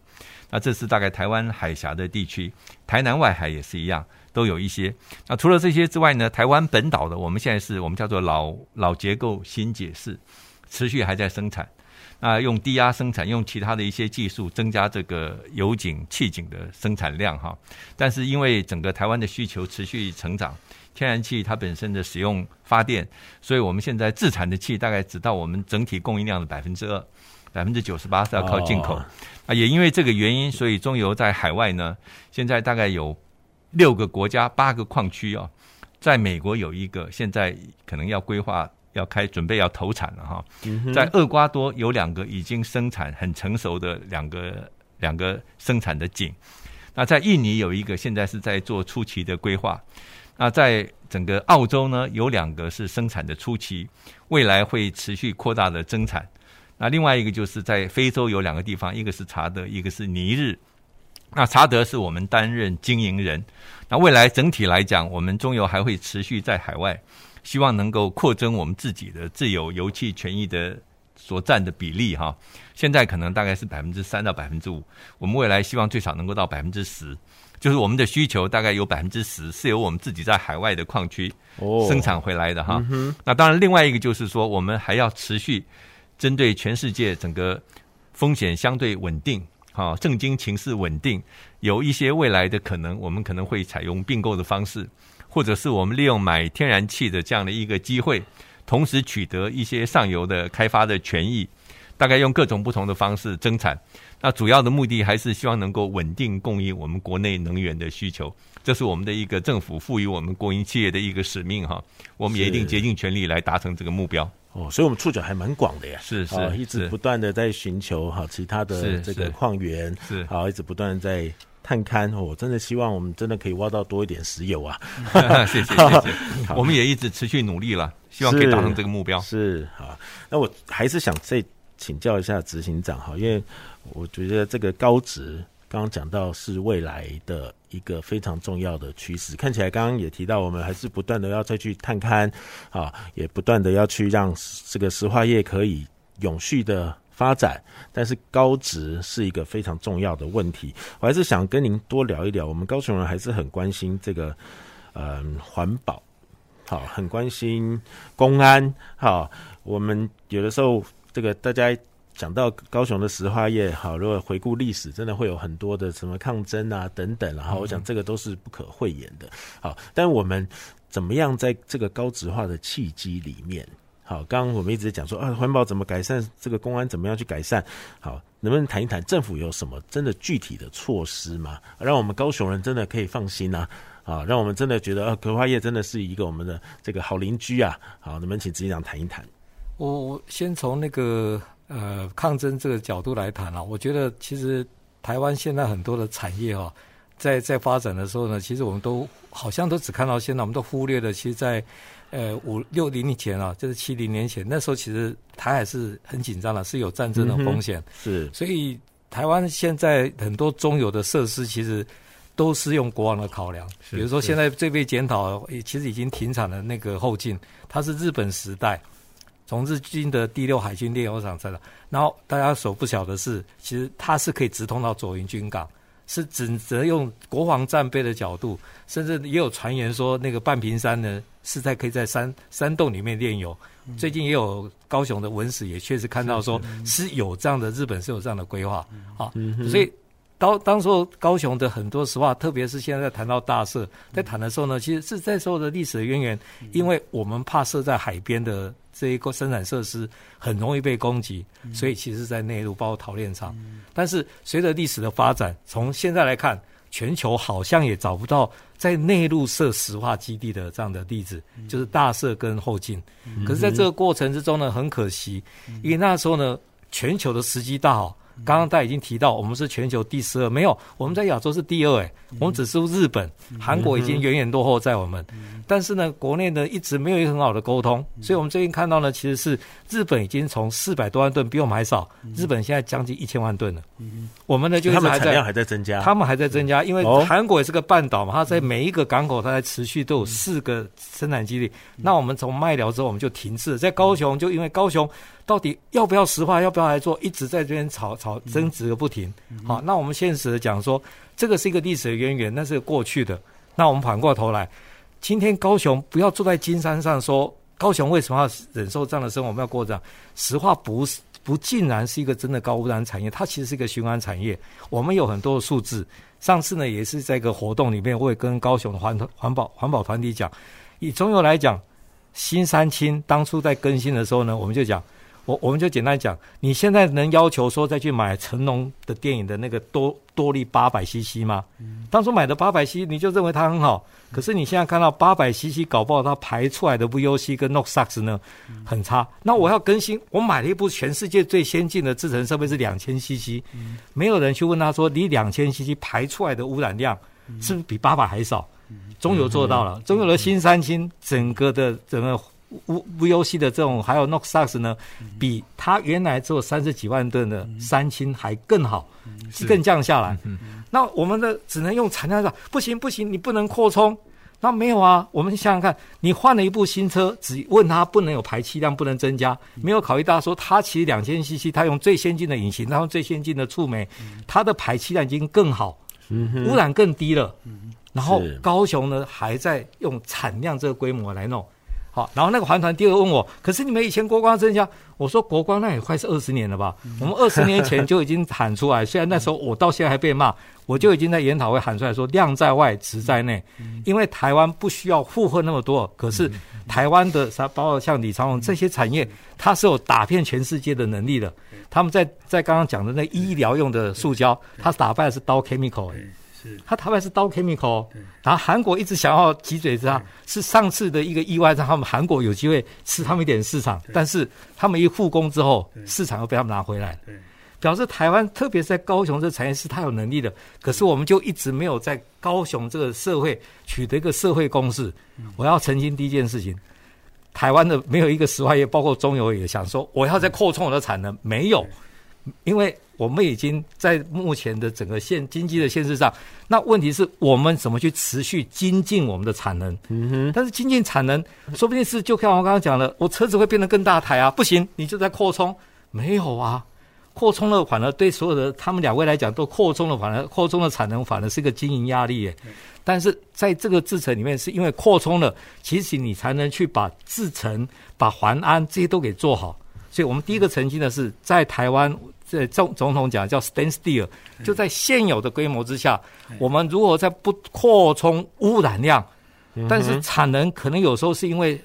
那这是大概台湾海峡的地区，台南外海也是一样，都有一些。那除了这些之外呢，台湾本岛的我们现在是我们叫做老老结构新解释，持续还在生产。那用低压生产，用其他的一些技术增加这个油井、气井的生产量哈。但是因为整个台湾的需求持续成长。天然气它本身的使用发电，所以我们现在自产的气大概只到我们整体供应量的百分之二，百分之九十八是要靠进口。啊，也因为这个原因，所以中油在海外呢，现在大概有六个国家、八个矿区哦，在美国有一个，现在可能要规划要开，准备要投产了哈。在厄瓜多有两个已经生产很成熟的两个两个生产的井，那在印尼有一个，现在是在做初期的规划。那在整个澳洲呢，有两个是生产的初期，未来会持续扩大的增产。那另外一个就是在非洲有两个地方，一个是查德，一个是尼日。那查德是我们担任经营人。那未来整体来讲，我们中油还会持续在海外，希望能够扩增我们自己的自有油气权益的所占的比例哈。现在可能大概是百分之三到百分之五，我们未来希望最少能够到百分之十。就是我们的需求大概有百分之十是由我们自己在海外的矿区生产回来的哈。那当然，另外一个就是说，我们还要持续针对全世界整个风险相对稳定，哈，政经情势稳定，有一些未来的可能，我们可能会采用并购的方式，或者是我们利用买天然气的这样的一个机会，同时取得一些上游的开发的权益，大概用各种不同的方式增产。那主要的目的还是希望能够稳定供应我们国内能源的需求，这是我们的一个政府赋予我们国营企业的一个使命哈。我们也一定竭尽全力来达成这个目标。哦，所以我们触角还蛮广的呀。是是，一直不断的在寻求哈其他的这个矿源，是好一直不断在探勘。我真的希望我们真的可以挖到多一点石油啊！谢谢 谢谢，我们也一直持续努力了，希望可以达成这个目标。是啊，那我还是想再请教一下执行长哈，因为。我觉得这个高值刚刚讲到是未来的一个非常重要的趋势。看起来刚刚也提到，我们还是不断的要再去探勘啊，也不断的要去让这个石化业可以永续的发展。但是高值是一个非常重要的问题。我还是想跟您多聊一聊。我们高雄人还是很关心这个嗯环保，好，很关心公安。好，我们有的时候这个大家。讲到高雄的石化业，好，如果回顾历史，真的会有很多的什么抗争啊等等，然后我想这个都是不可讳言的。好，但我们怎么样在这个高值化的契机里面，好，刚刚我们一直讲说啊，环保怎么改善，这个公安怎么样去改善，好，能不能谈一谈政府有什么真的具体的措施吗？让我们高雄人真的可以放心啊，啊，让我们真的觉得啊，葵花叶真的是一个我们的这个好邻居啊，好，能不能请执行长谈一谈？我我先从那个。呃，抗争这个角度来谈啊，我觉得其实台湾现在很多的产业哈、啊，在在发展的时候呢，其实我们都好像都只看到现在，我们都忽略了，其实在呃五六零年前啊，就是七零年前，那时候其实台海是很紧张的，是有战争的风险。是，所以台湾现在很多中油的设施其实都是用国王的考量，比如说现在最被检讨，其实已经停产的那个后劲，它是日本时代。从日军的第六海军炼油厂来的，然后大家所不晓得是，其实它是可以直通到左营军港，是只只能用国防战备的角度，甚至也有传言说那个半屏山呢是在可以在山山洞里面炼油。嗯、最近也有高雄的文史也确实看到说是有这样的，日本是有这样的规划啊，所以。当当时候高雄的很多实话，特别是现在在谈到大社，在谈的时候呢，其实是在说的历史的渊源，因为我们怕设在海边的这一个生产设施很容易被攻击，所以其实在内陆包括陶炼厂。但是随着历史的发展，从现在来看，全球好像也找不到在内陆设石化基地的这样的例子，就是大社跟后进。可是在这个过程之中呢，很可惜，因为那时候呢，全球的时机大好。刚刚大家已经提到，我们是全球第十二，没有，我们在亚洲是第二，哎，我们只输日本、韩国已经远远落后在我们。但是呢，国内呢一直没有一个很好的沟通，所以我们最近看到呢，其实是日本已经从四百多万吨比我们还少，日本现在将近一千万吨了。我们呢就他们产量还在增加，他们还在增加，因为韩国也是个半岛嘛，它在每一个港口，它在持续都有四个生产基地。那我们从麦寮之后，我们就停滞，在高雄就因为高雄。到底要不要石化？要不要来做？一直在这边吵吵争执个不停。好，那我们现实的讲说，这个是一个历史的渊源，那是过去的。那我们反过头来，今天高雄不要坐在金山上说，高雄为什么要忍受这样的生活？我们要过这样？实话不是不竟然是一个真的高污染产业，它其实是一个循环产业。我们有很多的数字。上次呢，也是在一个活动里面，我也跟高雄的环环保环保团体讲，以中油来讲，新三清当初在更新的时候呢，我们就讲。我我们就简单讲，你现在能要求说再去买成龙的电影的那个多多利八百 CC 吗？当初买的八百 CC 你就认为它很好，可是你现在看到八百 CC 搞不好它排出来的 VOC 跟 NOx 呢很差。那我要更新，我买了一部全世界最先进的制程设备是两千 CC，没有人去问他说你两千 CC 排出来的污染量是不是比八百还少？中油做到了，中油的新三星整个的整个。V VOC 的这种还有 NOx 呢，比它原来只有三十几万吨的三氢还更好，是更降下来。那我们的只能用产量上，不行不行，你不能扩充。那没有啊，我们想想看，你换了一部新车，只问它不能有排气量不能增加，没有考虑到说它其实两千 CC，它用最先进的引擎，它用最先进的触媒，它的排气量已经更好，污染更低了。然后高雄呢还在用产量这个规模来弄。好，然后那个环团第二个问我，可是你们以前国光增加，我说国光那也快是二十年了吧？我们二十年前就已经喊出来，虽然那时候我到现在还被骂，我就已经在研讨会喊出来说量在外，质在内，因为台湾不需要负荷那么多，可是台湾的啥，包括像李长龙这些产业，它是有打遍全世界的能力的。他们在在刚刚讲的那医疗用的塑胶，它打败的是刀 chemical。他台湾是刀 chemical，然后韩国一直想要挤嘴子啊，是上次的一个意外，让他们韩国有机会吃他们一点市场，但是他们一复工之后，市场又被他们拿回来，表示台湾特别是在高雄这产业是他有能力的，可是我们就一直没有在高雄这个社会取得一个社会共识。我要澄清第一件事情，台湾的没有一个石化业，包括中油也想说我要再扩充我的产能，没有，因为。我们已经在目前的整个现经济的现实上，那问题是我们怎么去持续精进我们的产能？嗯哼。但是精进产能，说不定是就像我刚刚讲的，我车子会变得更大台啊，不行，你就在扩充，没有啊，扩充了反而对所有的他们两位来讲都扩充了，反而扩充的产能反而是一个经营压力耶。但是在这个制程里面，是因为扩充了，其实你才能去把制程、把环安这些都给做好。所以我们第一个澄清的是在台湾。这总总统讲叫 stand still，就在现有的规模之下，我们如果在不扩充污染量，但是产能可能有时候是因为。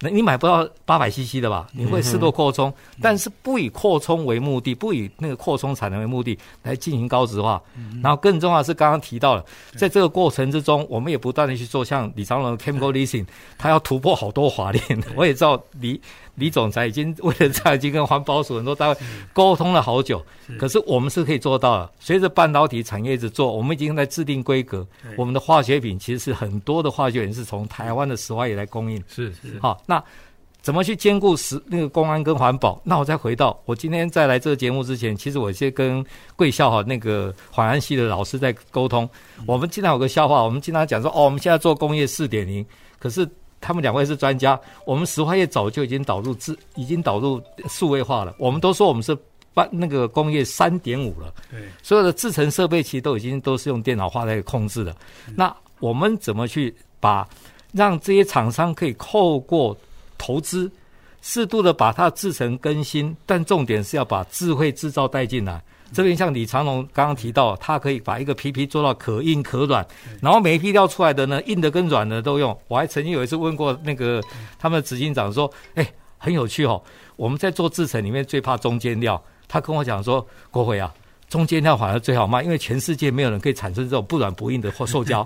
那你买不到八百 CC 的吧？你会适度扩充，但是不以扩充为目的，不以那个扩充产能为目的来进行高值化。然后更重要的是，刚刚提到了，在这个过程之中，我们也不断的去做，像李长龙的 Chemical Leasing，他要突破好多法令。我也知道李李总裁已经为了这样已经跟环保署很多单位沟通了好久，可是我们是可以做到的。随着半导体产业一直做，我们已经在制定规格。我们的化学品其实是很多的化学品是从台湾的石化也来供应。是是好。那怎么去兼顾石那个公安跟环保？那我再回到我今天在来这个节目之前，其实我先跟贵校哈那个淮安系的老师在沟通。我们经常有个笑话，我们经常讲说哦，我们现在做工业四点零，可是他们两位是专家，我们石化业早就已经导入自已经导入数位化了。我们都说我们是半那个工业三点五了。对，所有的制程设备其实都已经都是用电脑化来控制的。那我们怎么去把让这些厂商可以透过投资，适度的把它制成更新，但重点是要把智慧制造带进来。这边像李长龙刚刚提到，他可以把一个皮皮做到可硬可软，然后每一批料出来的呢，硬的跟软的都用。我还曾经有一次问过那个他们的执行长说：“哎，很有趣哦，我们在做制程里面最怕中间料。”他跟我讲说：“国辉啊，中间料反而最好卖，因为全世界没有人可以产生这种不软不硬的或塑胶。”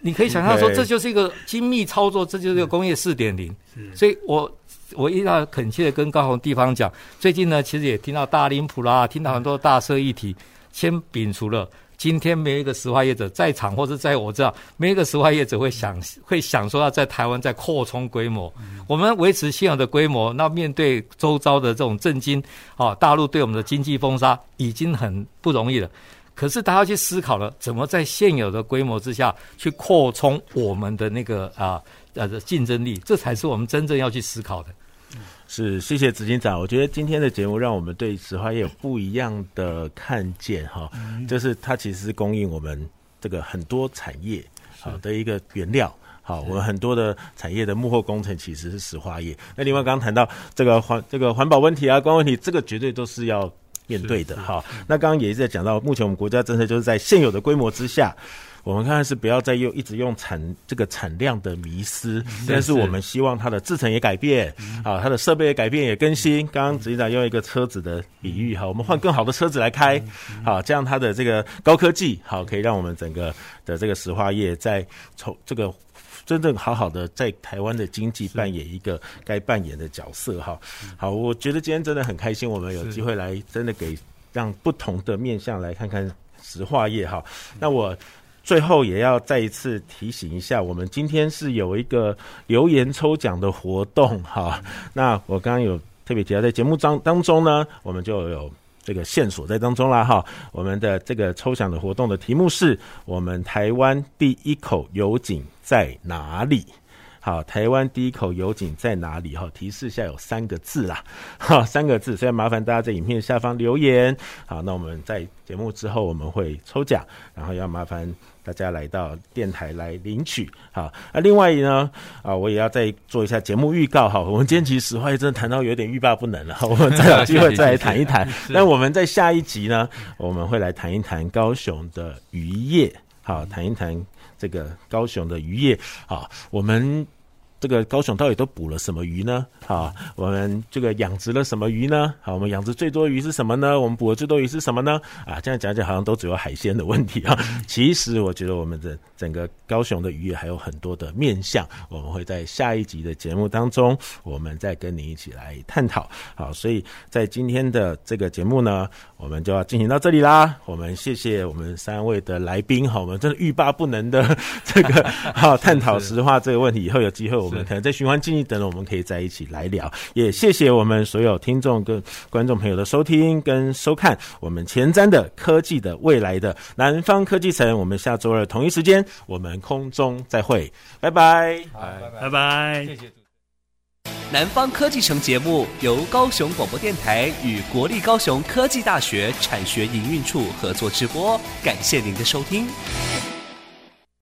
你可以想象说，这就是一个精密操作，这就是一个工业四点零。所以我我一定要恳切的跟高雄地方讲，最近呢，其实也听到大林普啦，听到很多大社议题，先摒除了今天没有一个石化业者在场，或者在我这儿，没有一个石化业者会想会想说要在台湾再扩充规模。我们维持现有的规模，那面对周遭的这种震惊，啊，大陆对我们的经济封杀已经很不容易了。可是，他要去思考了，怎么在现有的规模之下去扩充我们的那个啊呃的竞争力，这才是我们真正要去思考的。是，谢谢执行长。我觉得今天的节目让我们对石化业有不一样的看见哈，就是它其实是供应我们这个很多产业好的一个原料。好，我们很多的产业的幕后工程其实是石化业。那另外刚刚谈到这个环这个环保问题啊，光问题，这个绝对都是要。面对的哈，那刚刚也是在讲到，目前我们国家政策就是在现有的规模之下，我们看是不要再用一直用产这个产量的迷失，但是我们希望它的制程也改变，啊，它的设备也改变也更新。刚刚执行长用一个车子的比喻哈，我们换更好的车子来开，好，这样它的这个高科技好，可以让我们整个的这个石化业在从这个。真正好好的在台湾的经济扮演一个该扮演的角色哈，好，我觉得今天真的很开心，我们有机会来真的给让不同的面向来看看石化业哈。那我最后也要再一次提醒一下，我们今天是有一个留言抽奖的活动哈。那我刚刚有特别提到，在节目当当中呢，我们就有。这个线索在当中啦，哈，我们的这个抽奖的活动的题目是我们台湾第一口油井在哪里？好，台湾第一口油井在哪里？哈，提示下有三个字啦，哈，三个字，所以麻烦大家在影片下方留言。好，那我们在节目之后我们会抽奖，然后要麻烦。大家来到电台来领取，好。那另外呢，啊，我也要再做一下节目预告，哈。我们今天其实实话也真的谈到有点欲罢不能了，我们再有机会再来谈一谈。那我们在下一集呢，我们会来谈一谈高雄的渔业，好，谈一谈这个高雄的渔业，好，我们。这个高雄到底都捕了什么鱼呢？好，我们这个养殖了什么鱼呢？好，我们养殖最多鱼是什么呢？我们捕的最多鱼是什么呢？啊，这样讲讲好像都只有海鲜的问题啊。其实我觉得我们的整个高雄的渔业还有很多的面向，我们会在下一集的节目当中，我们再跟你一起来探讨。好，所以在今天的这个节目呢，我们就要进行到这里啦。我们谢谢我们三位的来宾，好，我们真的欲罢不能的 这个好探讨石化这个问题，以后有机会。我们可能在循环经济等等，我们可以在一起来聊。也谢谢我们所有听众跟观众朋友的收听跟收看。我们前瞻的科技的未来的南方科技城，我们下周二同一时间，我们空中再会，拜拜，拜拜，谢谢。南方科技城节目由高雄广播电台与国立高雄科技大学产学营运处合作直播，感谢您的收听。